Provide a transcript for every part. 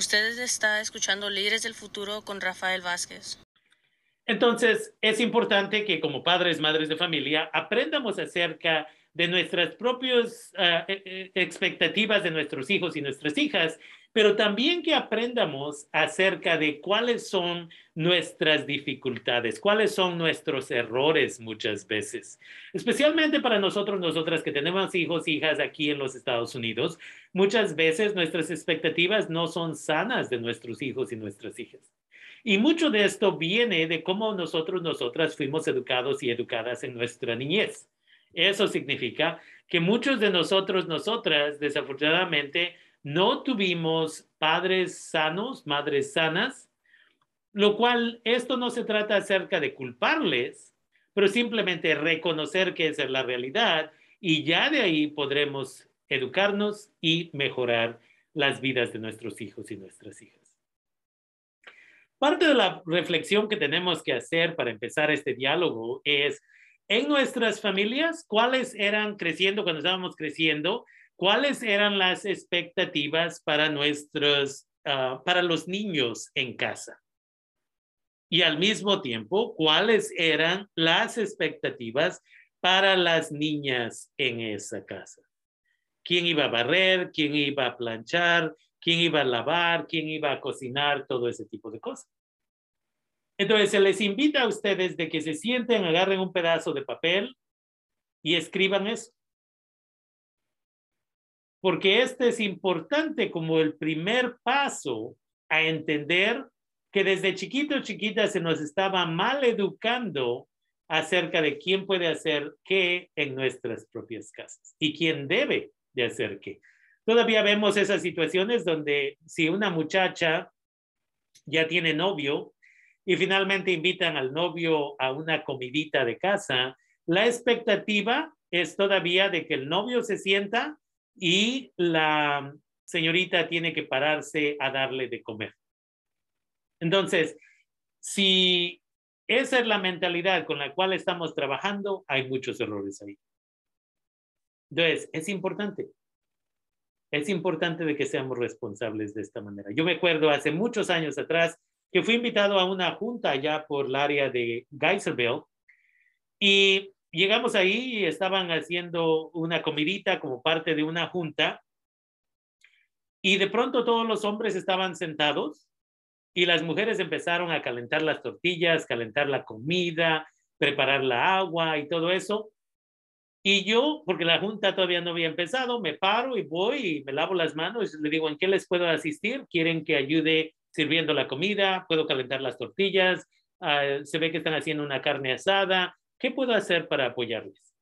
Usted está escuchando Líderes del Futuro con Rafael Vázquez. Entonces, es importante que como padres, madres de familia, aprendamos acerca de nuestras propias ah, e, e, expectativas de nuestros hijos y nuestras hijas, pero también que aprendamos acerca de cuáles son nuestras dificultades, cuáles son nuestros errores muchas veces, especialmente para nosotros, nosotras que tenemos hijos, hijas aquí en los Estados Unidos, muchas veces nuestras expectativas no son sanas de nuestros hijos y nuestras hijas. Y mucho de esto viene de cómo nosotros, nosotras fuimos educados y educadas en nuestra niñez. Eso significa que muchos de nosotros, nosotras, desafortunadamente, no tuvimos padres sanos, madres sanas, lo cual esto no se trata acerca de culparles, pero simplemente reconocer que esa es la realidad y ya de ahí podremos educarnos y mejorar las vidas de nuestros hijos y nuestras hijas. Parte de la reflexión que tenemos que hacer para empezar este diálogo es, en nuestras familias, ¿cuáles eran creciendo cuando estábamos creciendo? ¿Cuáles eran las expectativas para nuestros, ah, para los niños en casa? Y al mismo tiempo, ¿cuáles eran las expectativas para las niñas en esa casa? ¿Quién iba a barrer? ¿Quién iba a planchar? quién iba a lavar, quién iba a cocinar, todo ese tipo de cosas. Entonces, se les invita a ustedes de que se sienten, agarren un pedazo de papel y escriban eso. Porque este es importante como el primer paso a entender que desde chiquito chiquita se nos estaba mal educando acerca de quién puede hacer qué en nuestras propias casas y quién debe de hacer qué. Todavía vemos esas situaciones donde si una muchacha ya tiene novio y finalmente invitan al novio a una comidita de casa, la expectativa es todavía de que el novio se sienta y la señorita tiene que pararse a darle de comer. Entonces, si esa es la mentalidad con la cual estamos trabajando, hay muchos errores ahí. Entonces, es importante es importante de que seamos responsables de esta manera. Yo me acuerdo hace muchos años atrás que fui invitado a una junta allá por el área de Geyserville y llegamos ahí y estaban haciendo una comidita como parte de una junta y de pronto todos los hombres estaban sentados y las mujeres empezaron a calentar las tortillas, calentar la comida, preparar la agua y todo eso. Y yo, porque la junta todavía no había empezado, me paro y voy y me lavo las manos y le digo, ¿en qué les puedo asistir? ¿Quieren que ayude sirviendo la comida? ¿Puedo calentar las tortillas? Ah, se ve que están haciendo una carne asada. ¿Qué puedo hacer para apoyarles?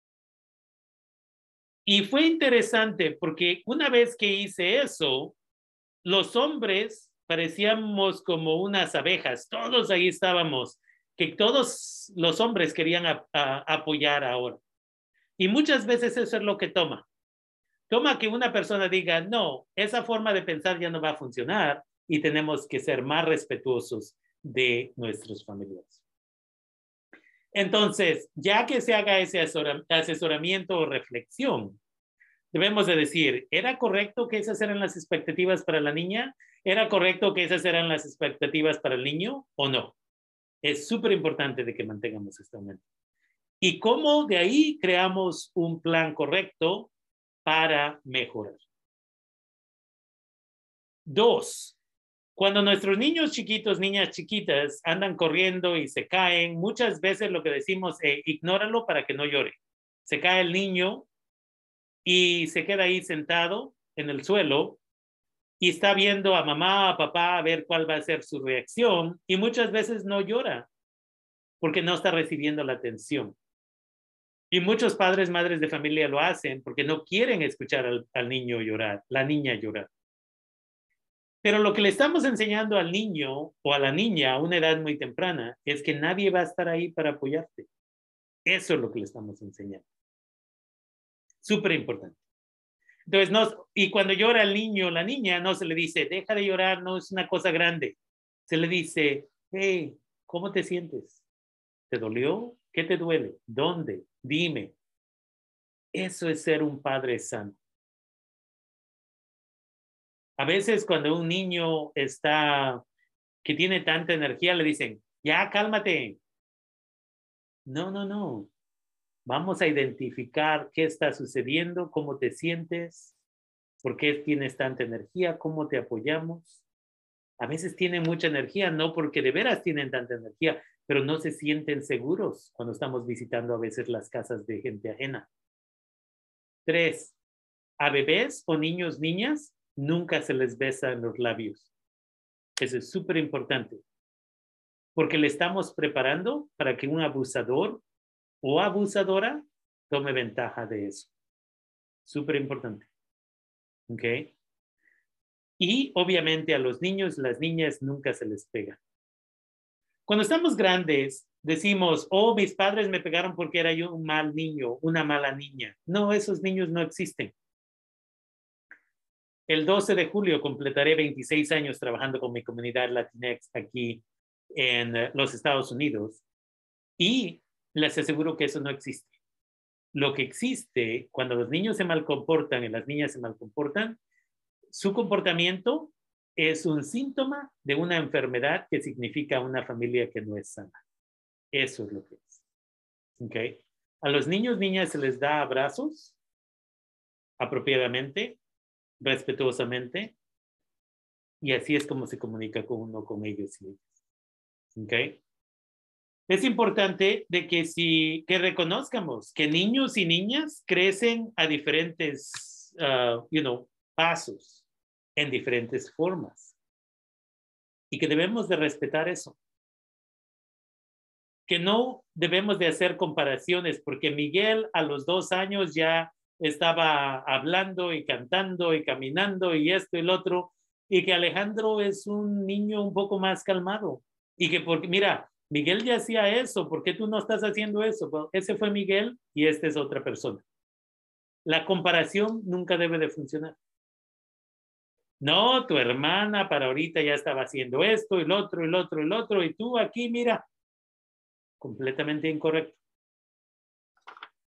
Y fue interesante porque una vez que hice eso, los hombres parecíamos como unas abejas, todos ahí estábamos, que todos los hombres querían apoyar ahora. Y muchas veces eso es lo que toma. Toma que una persona diga, no, esa forma de pensar ya no va a funcionar y tenemos que ser más respetuosos de nuestros familiares. Entonces, ya que se haga ese asesoramiento o reflexión, debemos de decir, ¿era correcto que esas eran las expectativas para la niña? ¿Era correcto que esas eran las expectativas para el niño o no? Es súper importante de que mantengamos esta mente y cómo de ahí creamos un plan correcto para mejorar. Dos, cuando nuestros niños chiquitos, niñas chiquitas andan corriendo y se caen, muchas veces lo que decimos es ignóralo para que no llore. Se cae el niño y se queda ahí sentado en el suelo y está viendo a mamá, a papá a ver cuál va a ser su reacción y muchas veces no llora porque no está recibiendo la atención. Y muchos padres, madres de familia lo hacen porque no quieren escuchar al, niño llorar, la niña llorar. Pero lo que le estamos enseñando al niño o a la niña a una edad muy temprana es que nadie va a estar ahí para apoyarte. Eso es lo que le estamos enseñando. Súper importante. Entonces, no, y cuando llora el niño o la niña, no se le dice, deja de llorar, no es una cosa grande. Se le dice, hey, ¿cómo te sientes? ¿Te dolió? ¿Qué te duele? ¿Dónde? Dime. Eso es ser un padre sano. A veces cuando un niño está, que tiene tanta energía, le dicen, ya cálmate. No, no, no. Vamos a identificar qué está sucediendo, cómo te sientes, por qué tienes tanta energía, cómo te apoyamos. A veces tienen mucha energía, no porque de veras tienen tanta energía, pero no se sienten seguros cuando estamos visitando a veces las casas de gente ajena. Tres, a bebés o niños, niñas, nunca se les besa en los labios. Eso es súper importante, porque le estamos preparando para que un abusador o abusadora tome ventaja de eso. Súper importante. ¿Ok? Y obviamente a los niños, las niñas nunca se les pega. Cuando estamos grandes, decimos, oh, mis padres me pegaron porque era yo un mal niño, una mala niña. No, esos niños no existen. El 12 de julio completaré 26 años trabajando con mi comunidad Latinx aquí en eh, los Estados Unidos y les aseguro que eso no existe. Lo que existe cuando los niños se malcomportan y las niñas se malcomportan, su comportamiento es un síntoma de una enfermedad que significa una familia que no es sana. Eso es lo que es. ¿Okay? A los niños, niñas se les da abrazos apropiadamente, respetuosamente, y así es como se comunica con uno con ellos y ellas. ¿Okay? Es importante de que si que reconozcamos que niños y niñas crecen a diferentes, uh, you know, pasos en diferentes formas. Y que debemos de respetar eso. Que no debemos de hacer comparaciones porque Miguel a los dos años ya estaba hablando y cantando y caminando y esto y el otro, y que Alejandro es un niño un poco más calmado. Y que porque, mira, Miguel ya hacía eso, ¿por qué tú no estás haciendo eso? ese fue Miguel y esta es otra persona. La comparación nunca debe de funcionar. No, tu hermana para ahorita ya estaba haciendo esto, el otro, el otro, el otro, y tú aquí, mira, completamente incorrecto.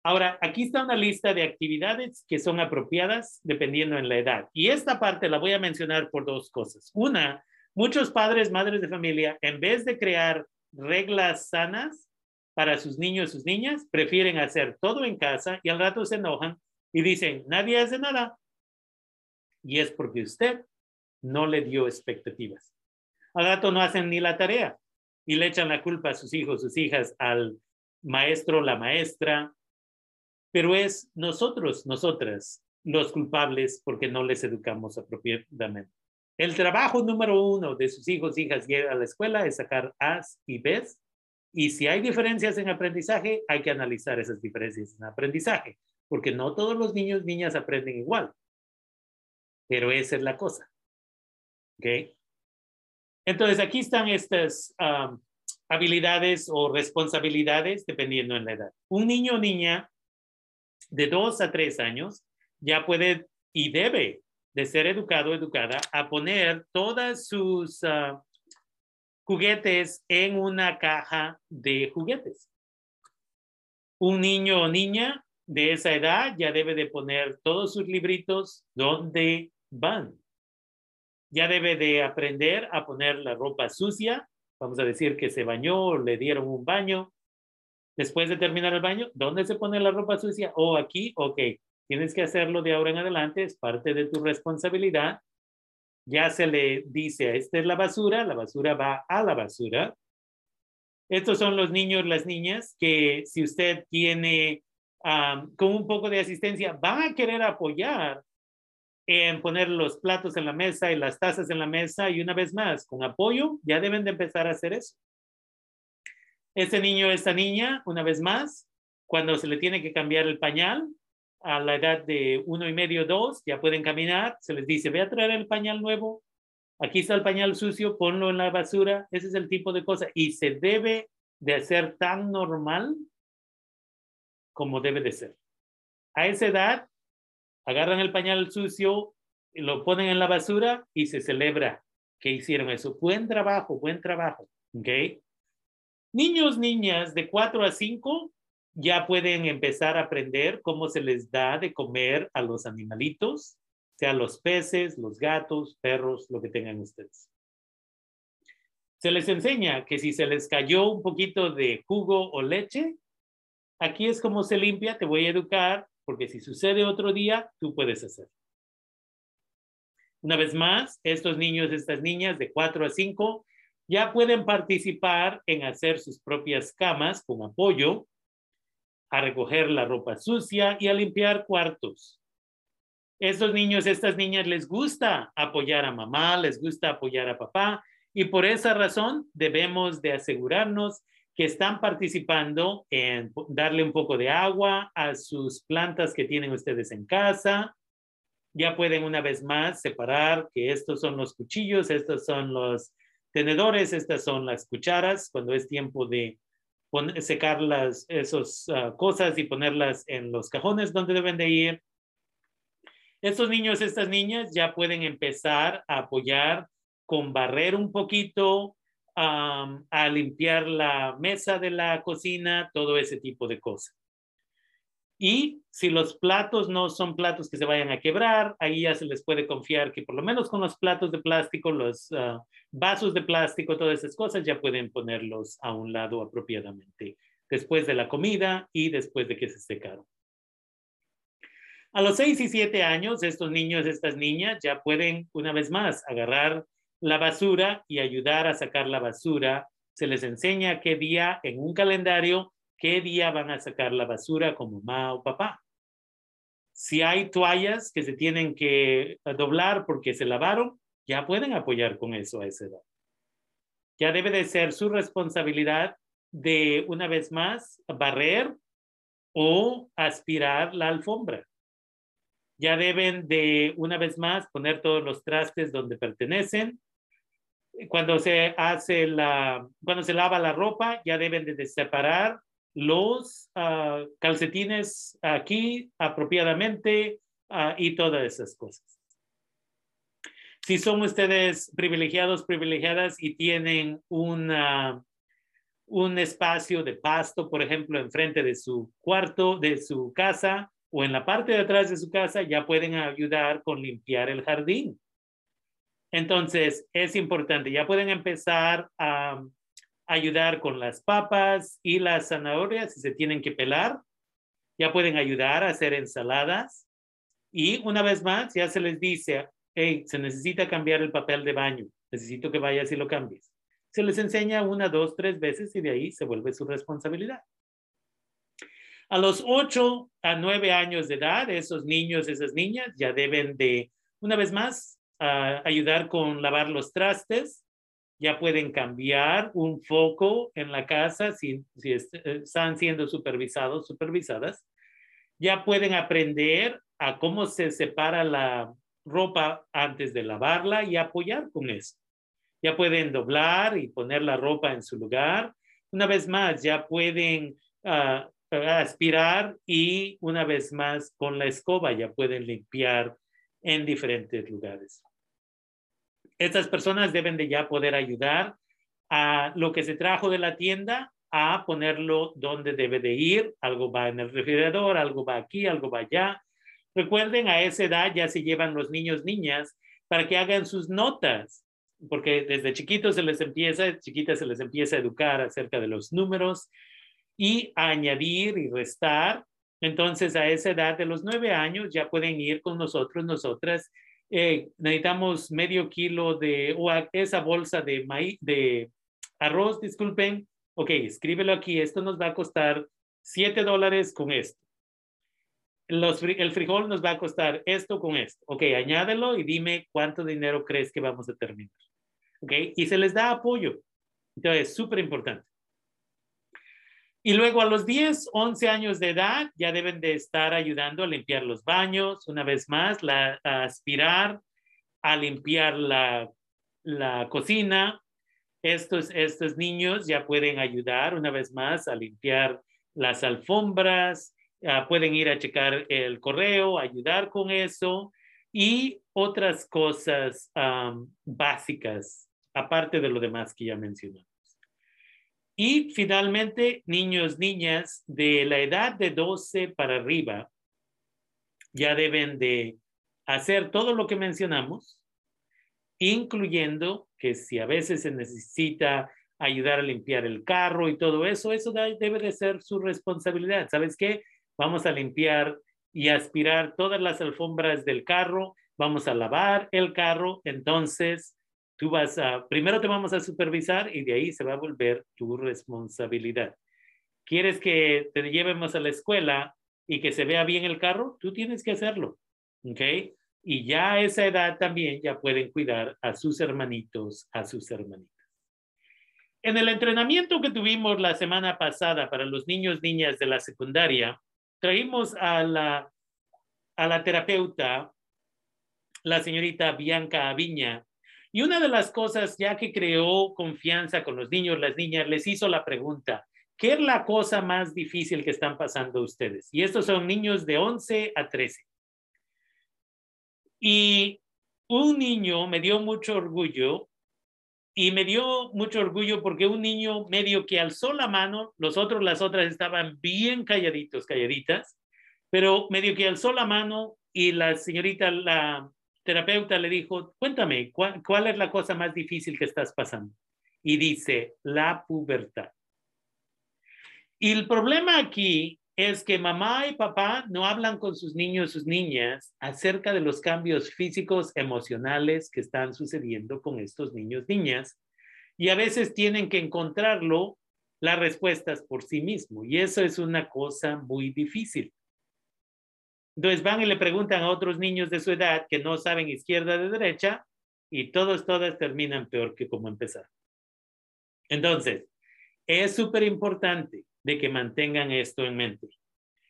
Ahora, aquí está una lista de actividades que son apropiadas dependiendo en la edad. Y esta parte la voy a mencionar por dos cosas. Una, muchos padres, madres de familia, en vez de crear reglas sanas para sus niños y sus niñas, prefieren hacer todo en casa y al rato se enojan y dicen, nadie hace nada, y es porque usted no le dio expectativas. Al rato no hacen ni la tarea y le echan la culpa a sus hijos, sus hijas, al maestro, la maestra, pero es nosotros, nosotras, los culpables porque no les educamos apropiadamente. El trabajo número uno de sus hijos, hijas, ir a la escuela es sacar A's y B's. Y si hay diferencias en aprendizaje, hay que analizar esas diferencias en aprendizaje, porque no todos los niños, niñas aprenden igual. Pero esa es la cosa. ¿Ok? Entonces, aquí están estas habilidades o responsabilidades dependiendo en la edad. Un niño o niña de dos a tres años ya puede y debe de ser educado educada a poner todas sus ah, juguetes en una caja de juguetes. Un niño o niña de esa edad ya debe de poner todos sus libritos donde van. Ya debe de aprender a poner la ropa sucia. Vamos a decir que se bañó, le dieron un baño. Después de terminar el baño, ¿dónde se pone la ropa sucia? O aquí, ok. Tienes que hacerlo de ahora en adelante, es parte de tu responsabilidad. Ya se le dice, esta es la basura, la basura va a la basura. Estos son los niños, las niñas, que si usted tiene con un poco de asistencia, van a querer apoyar en poner los platos en la mesa y las tazas en la mesa y una vez más, con apoyo, ya deben de empezar a hacer eso. Este niño, esta niña, una vez más, cuando se le tiene que cambiar el pañal, a la edad de uno y medio, dos, ya pueden caminar, se les dice, ve a traer el pañal nuevo, aquí está el pañal sucio, ponlo en la basura, ese es el tipo de cosa, y se debe de hacer tan normal como debe de ser. A esa edad, agarran el pañal sucio, lo ponen en la basura y se celebra que hicieron eso. Buen trabajo, buen trabajo. ¿Ok? Niños, niñas de 4 a 5 ya pueden empezar a aprender cómo se les da de comer a los animalitos sea los peces, los gatos, perros, lo que tengan ustedes. Se les enseña que si se les cayó un poquito de jugo o leche, aquí es como se limpia, te voy a educar, porque si sucede otro día, tú puedes hacer. Una vez más, estos niños, estas niñas de 4 a 5 ya pueden participar en hacer sus propias camas con apoyo, a recoger la ropa sucia y a limpiar cuartos. Estos niños, estas niñas les gusta apoyar a mamá, les gusta apoyar a papá y por esa razón debemos de asegurarnos que están participando en darle un poco de agua a sus plantas que tienen ustedes en casa, ya pueden una vez más separar que estos son los cuchillos, estos son los tenedores, estas son las cucharas, cuando es tiempo de secar las esas ah, cosas y ponerlas en los cajones donde deben de ir. Estos niños, estas niñas ya pueden empezar a apoyar con barrer un poquito, a limpiar la mesa de la cocina, todo ese tipo de cosas. Y si los platos no son platos que se vayan a quebrar, ahí ya se les puede confiar que por lo menos con los platos de plástico, los ah, vasos de plástico, todas esas cosas ya pueden ponerlos a un lado apropiadamente después de la comida y después de que se secaron. A los seis y siete años, estos niños, estas niñas ya pueden una vez más agarrar la basura y ayudar a sacar la basura. Se les enseña qué día en un calendario qué día van a sacar la basura con mamá o papá. Si hay toallas que se tienen que doblar porque se lavaron, ya pueden apoyar con eso a esa edad. Ya debe de ser su responsabilidad de, una vez más, barrer o aspirar la alfombra. Ya deben de, una vez más, poner todos los trastes donde pertenecen. Cuando se hace la, cuando se lava la ropa, ya deben de separar los ah, calcetines aquí apropiadamente ah, y todas esas cosas. Si son ustedes privilegiados, privilegiadas y tienen una, un espacio de pasto, por ejemplo, enfrente de su cuarto, de su casa o en la parte de atrás de su casa, ya pueden ayudar con limpiar el jardín. Entonces, es importante, ya pueden empezar a ayudar con las papas y las zanahorias si se tienen que pelar. Ya pueden ayudar a hacer ensaladas. Y una vez más, ya se les dice, hey, se necesita cambiar el papel de baño. Necesito que vayas y lo cambies. Se les enseña una, dos, tres veces y de ahí se vuelve su responsabilidad. A los ocho a nueve años de edad, esos niños, esas niñas ya deben de, una vez más, ah, ayudar con lavar los trastes, ya pueden cambiar un foco en la casa si, eh, están siendo supervisados, supervisadas. Ya pueden aprender a cómo se separa la ropa antes de lavarla y apoyar con eso. Ya pueden doblar y poner la ropa en su lugar. Una vez más, ya pueden ah, aspirar y una vez más con la escoba ya pueden limpiar en diferentes lugares estas personas deben de ya poder ayudar a lo que se trajo de la tienda a ponerlo donde debe de ir. Algo va en el refrigerador, algo va aquí, algo va allá. Recuerden, a esa edad ya se llevan los niños, niñas, para que hagan sus notas, porque desde chiquitos se les empieza, chiquitas se les empieza a educar acerca de los números y a añadir y restar. Entonces, a esa edad de los nueve años ya pueden ir con nosotros, nosotras, eh, necesitamos medio kilo de, o esa bolsa de arroz, disculpen. Ok, escríbelo aquí. Esto nos va a costar 7 dólares con esto. El frijol nos va a costar esto con esto. Ok, añádelo y dime cuánto dinero crees que vamos a terminar. Ok, y se les da apoyo. Entonces, es súper importante. Y luego a los 10, 11 años de edad ya deben de estar ayudando a limpiar los baños, una vez más, a aspirar, a limpiar la, la cocina. Estos, estos niños ya pueden ayudar una vez más a limpiar las alfombras, ah, pueden ir a checar el correo, ayudar con eso y otras cosas básicas, aparte de lo demás que ya mencioné. Y finalmente, niños, niñas de la edad de 12 para arriba ya deben de hacer todo lo que mencionamos, incluyendo que si a veces se necesita ayudar a limpiar el carro y todo eso, eso debe de ser su responsabilidad. ¿Sabes qué? Vamos a limpiar y aspirar todas las alfombras del carro, vamos a lavar el carro, entonces tú vas a, primero te vamos a supervisar y de ahí se va a volver tu responsabilidad. ¿Quieres que te llevemos a la escuela y que se vea bien el carro? Tú tienes que hacerlo, ¿ok? Y ya a esa edad también ya pueden cuidar a sus hermanitos, a sus hermanitas. En el entrenamiento que tuvimos la semana pasada para los niños, niñas de la secundaria, traímos a la, a la terapeuta, la señorita Bianca Aviña, y una de las cosas, ya que creó confianza con los niños, las niñas, les hizo la pregunta, ¿qué es la cosa más difícil que están pasando ustedes? Y estos son niños de 11 a 13. Y un niño me dio mucho orgullo y me dio mucho orgullo porque un niño medio que alzó la mano, los otros, las otras estaban bien calladitos, calladitas, pero medio que alzó la mano y la señorita, la terapeuta le dijo, cuéntame, ¿cuál, es la cosa más difícil que estás pasando? Y dice, la pubertad. Y el problema aquí es que mamá y papá no hablan con sus niños, sus niñas, acerca de los cambios físicos, emocionales que están sucediendo con estos niños, niñas, y a veces tienen que encontrarlo, las respuestas por sí mismo, y eso es una cosa muy difícil. Entonces van y le preguntan a otros niños de su edad que no saben izquierda de derecha, y todos, todas terminan peor que como empezar. Entonces, es súper importante de que mantengan esto en mente.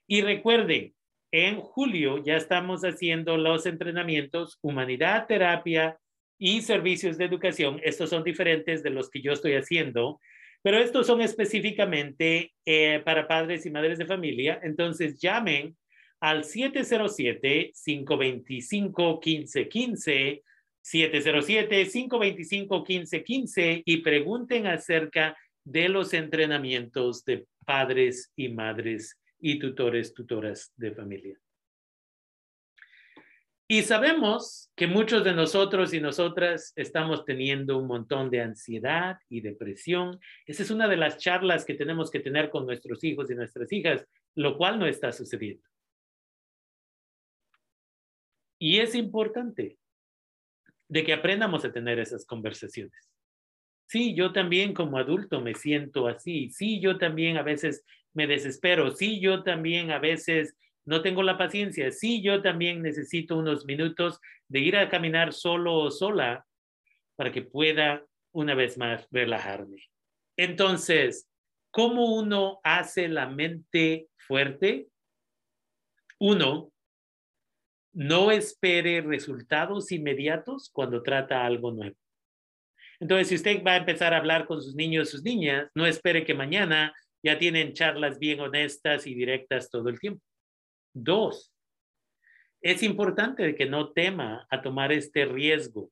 Y recuerden, en julio ya estamos haciendo los entrenamientos Humanidad, Terapia y Servicios de Educación. Estos son diferentes de los que yo estoy haciendo, pero estos son específicamente eh, para padres y madres de familia. Entonces llamen al 707-525-1515. 707-525-1515 y pregunten acerca de los entrenamientos de padres y madres y tutores, tutoras de familia. Y sabemos que muchos de nosotros y nosotras estamos teniendo un montón de ansiedad y depresión. Esa es una de las charlas que tenemos que tener con nuestros hijos y nuestras hijas, lo cual no está sucediendo. Y es importante de que aprendamos a tener esas conversaciones. Sí, yo también como adulto me siento así. Sí, yo también a veces me desespero. Sí, yo también a veces no tengo la paciencia. Sí, yo también necesito unos minutos de ir a caminar solo o sola para que pueda una vez más relajarme. Entonces, ¿cómo uno hace la mente fuerte? Uno, no espere resultados inmediatos cuando trata algo nuevo. Entonces, si usted va a empezar a hablar con sus niños, sus niñas, no espere que mañana ya tienen charlas bien honestas y directas todo el tiempo. Dos, es importante que no tema a tomar este riesgo,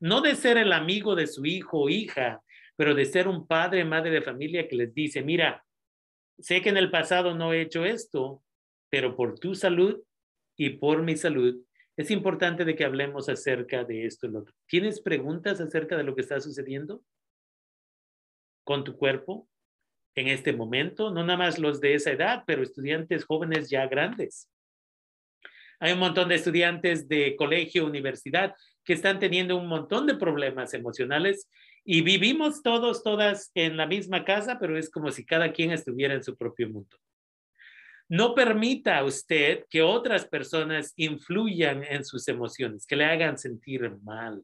no de ser el amigo de su hijo o hija, pero de ser un padre, madre de familia que les dice, mira, sé que en el pasado no he hecho esto, pero por tu salud y por mi salud, es importante de que hablemos acerca de esto y lo otro. ¿Tienes preguntas acerca de lo que está sucediendo con tu cuerpo en este momento? No nada más los de esa edad, pero estudiantes jóvenes ya grandes. Hay un montón de estudiantes de colegio, universidad, que están teniendo un montón de problemas emocionales y vivimos todos, todas en la misma casa, pero es como si cada quien estuviera en su propio mundo. No permita usted que otras personas influyan en sus emociones, que le hagan sentir mal.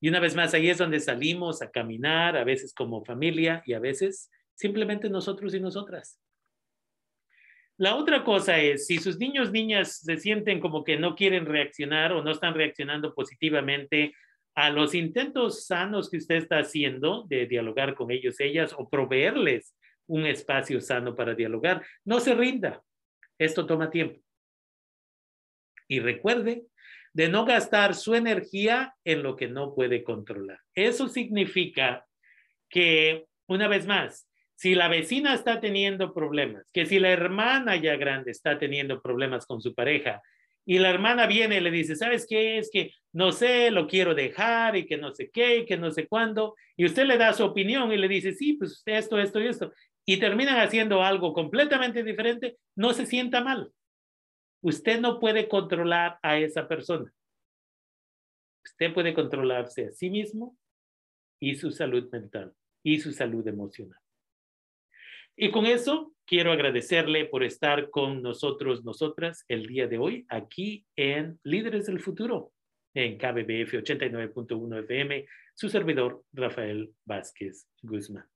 Y una vez más, ahí es donde salimos a caminar, a veces como familia y a veces simplemente nosotros y nosotras. La otra cosa es, si sus niños, niñas se sienten como que no quieren reaccionar o no están reaccionando positivamente a los intentos sanos que usted está haciendo de dialogar con ellos, ellas, o proveerles un espacio sano para dialogar. No se rinda. Esto toma tiempo. Y recuerde de no gastar su energía en lo que no puede controlar. Eso significa que, una vez más, si la vecina está teniendo problemas, que si la hermana ya grande está teniendo problemas con su pareja, y la hermana viene y le dice, ¿sabes qué? Es que no sé, lo quiero dejar y que no sé qué, y que no sé cuándo. Y usted le da su opinión y le dice, sí, pues esto, esto y esto. Y terminan haciendo algo completamente diferente, no se sienta mal. Usted no puede controlar a esa persona. Usted puede controlarse a sí mismo y su salud mental y su salud emocional. Y con eso quiero agradecerle por estar con nosotros, nosotras, el día de hoy, aquí en Líderes del Futuro, en KBBF 89.1 FM, su servidor, Rafael Vázquez Guzmán.